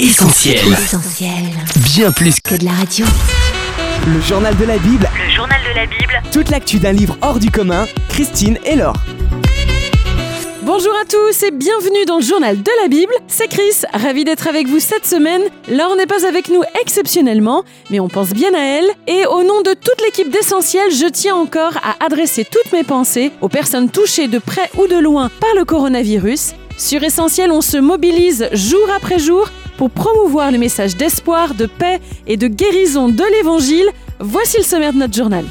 Essentiel. Essentiel. Bien plus Que de la radio. Le journal de la Bible, Le journal de la Bible, toute l'actu d'un livre hors du commun, Christine et Laure. Bonjour à tous et bienvenue dans le journal de la Bible. C'est Chris, ravi d'être avec vous cette semaine. Laure n'est pas avec nous exceptionnellement, mais on pense bien à elle. Et au nom de toute l'équipe d'Essentiel, je tiens encore à adresser toutes mes pensées aux personnes touchées de près ou de loin par le coronavirus. Sur Essentiel, on se mobilise jour après jour pour promouvoir le message d'espoir, de paix et de guérison de l'Évangile. Voici le sommaire de notre journal.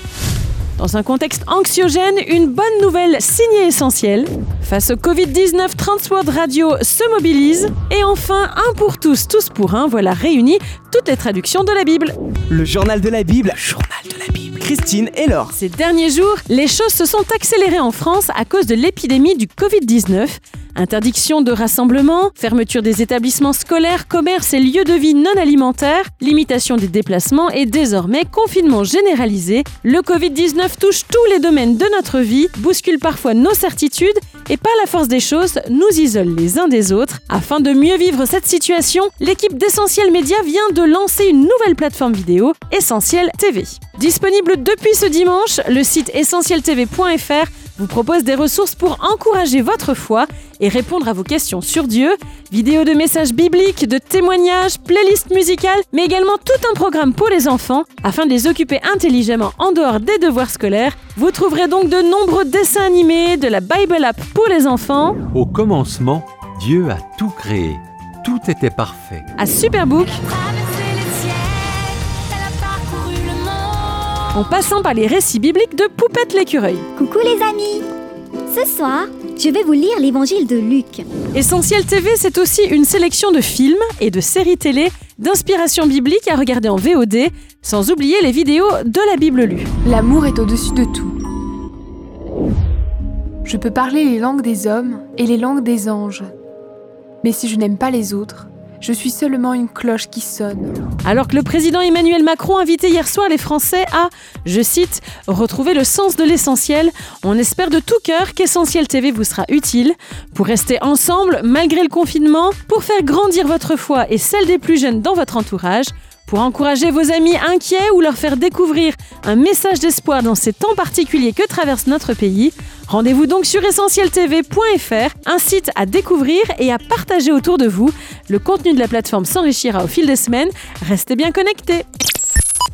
Dans un contexte anxiogène, une bonne nouvelle signée essentielle. Face au Covid-19, Transworld Radio se mobilise. Et enfin, un pour tous, tous pour un, voilà réunis toutes les traductions de la Bible. Le journal de la Bible, journal de la Bible, Christine et Laure. Ces derniers jours, les choses se sont accélérées en France à cause de l'épidémie du Covid-19. Interdiction de rassemblement, fermeture des établissements scolaires, commerces et lieux de vie non alimentaires, limitation des déplacements et désormais confinement généralisé. Le Covid-19 touche tous les domaines de notre vie, bouscule parfois nos certitudes et par la force des choses nous isole les uns des autres. Afin de mieux vivre cette situation, l'équipe d'Essentiel Média vient de lancer une nouvelle plateforme vidéo, Essentiel TV. Disponible depuis ce dimanche, le site essentieltv.fr vous propose des ressources pour encourager votre foi et répondre à vos questions sur Dieu, vidéos de messages bibliques, de témoignages, playlists musicales, mais également tout un programme pour les enfants afin de les occuper intelligemment en dehors des devoirs scolaires. Vous trouverez donc de nombreux dessins animés, de la Bible App pour les enfants, Au commencement, Dieu a tout créé. Tout était parfait. à Superbook, en passant par les récits bibliques de Poupette l'écureuil. Coucou les amis Ce soir, je vais vous lire l'évangile de Luc. Essentiel TV, c'est aussi une sélection de films et de séries télé d'inspiration biblique à regarder en VOD, sans oublier les vidéos de la Bible lue. L'amour est au-dessus de tout. Je peux parler les langues des hommes et les langues des anges. Mais si je n'aime pas les autres, je suis seulement une cloche qui sonne. Alors que le président Emmanuel Macron invitait hier soir les Français à, je cite, retrouver le sens de l'essentiel, on espère de tout cœur qu'Essentiel TV vous sera utile pour rester ensemble malgré le confinement, pour faire grandir votre foi et celle des plus jeunes dans votre entourage, pour encourager vos amis inquiets ou leur faire découvrir un message d'espoir dans ces temps particuliers que traverse notre pays. Rendez-vous donc sur essentieltv.fr, un site à découvrir et à partager autour de vous. Le contenu de la plateforme s'enrichira au fil des semaines. Restez bien connectés.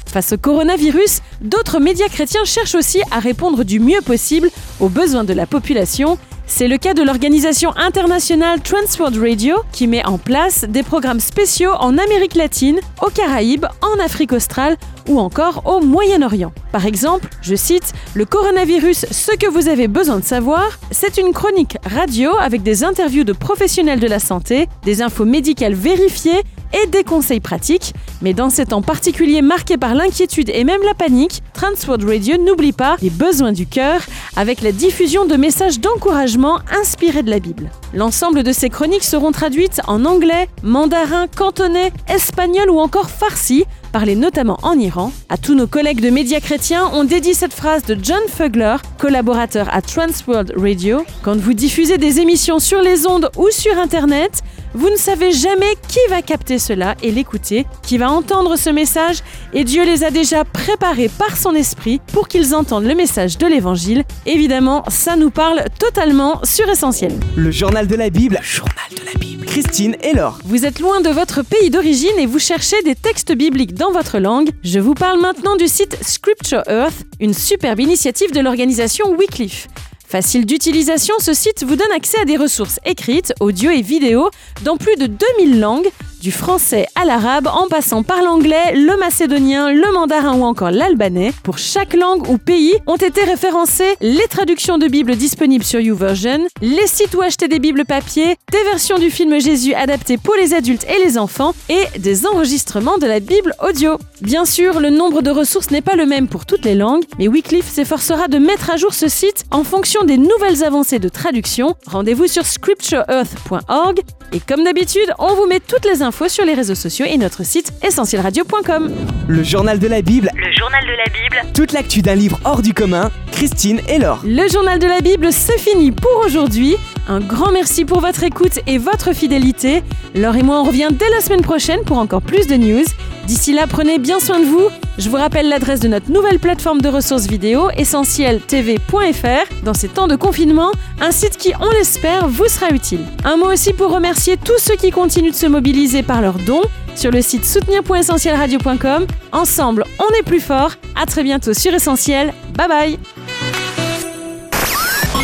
Face au coronavirus, d'autres médias chrétiens cherchent aussi à répondre du mieux possible aux besoins de la population. C'est le cas de l'organisation internationale Transworld Radio qui met en place des programmes spéciaux en Amérique latine, aux Caraïbes, en Afrique australe ou encore au Moyen-Orient. Par exemple, je cite, Le coronavirus, ce que vous avez besoin de savoir, c'est une chronique radio avec des interviews de professionnels de la santé, des infos médicales vérifiées et des conseils pratiques. Mais dans ces temps particuliers marqués par l'inquiétude et même la panique, Transworld Radio n'oublie pas les besoins du cœur avec la diffusion de messages d'encouragement inspirés de la Bible. L'ensemble de ces chroniques seront traduites en anglais, mandarin, cantonais, espagnol ou encore farsi, parlé notamment en Iran. À tous nos collègues de médias chrétiens, on dédie cette phrase de John Fugler, collaborateur à Transworld Radio. Quand vous diffusez des émissions sur les ondes ou sur Internet, vous ne savez jamais qui va capter cela et l'écouter, qui va entendre ce message, et Dieu les a déjà préparés par son esprit pour qu'ils entendent le message de l'Évangile. Évidemment, ça nous parle totalement sur Essentiel. Le journal de la Bible, journal de la Bible, Christine et Laure. Vous êtes loin de votre pays d'origine et vous cherchez des textes bibliques dans votre langue. Je vous parle maintenant du site Scripture Earth, une superbe initiative de l'organisation Wycliffe. Facile d'utilisation, ce site vous donne accès à des ressources écrites, audio et vidéo dans plus de 2000 langues, du français à l'arabe en passant par l'anglais, le macédonien, le mandarin ou encore l'albanais. Pour chaque langue ou pays ont été référencées les traductions de Bible disponibles sur YouVersion, les sites où acheter des Bibles papier, des versions du film Jésus adaptées pour les adultes et les enfants et des enregistrements de la Bible audio. Bien sûr, le nombre de ressources n'est pas le même pour toutes les langues, mais Wycliffe s'efforcera de mettre à jour ce site en fonction des nouvelles avancées de traduction. Rendez-vous sur scriptureearth.org et comme d'habitude, on vous met toutes les infos sur les réseaux sociaux et notre site essentielradio.com. Le journal de la Bible, Le journal de la Bible. toute l'actu d'un livre hors du commun, Christine et Laure. Le journal de la Bible, c'est fini pour aujourd'hui. Un grand merci pour votre écoute et votre fidélité. Laure et moi, on revient dès la semaine prochaine pour encore plus de news. D'ici là, prenez bien soin de vous. Je vous rappelle l'adresse de notre nouvelle plateforme de ressources vidéo, essentieltv.fr. Dans ces temps de confinement, un site qui, on l'espère, vous sera utile. Un mot aussi pour remercier tous ceux qui continuent de se mobiliser par leurs dons sur le site soutenir.essentielradio.com. Ensemble, on est plus fort. À très bientôt sur Essentiel. Bye bye.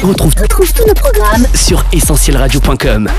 On retrouve tous nos programmes sur essentielradio.com.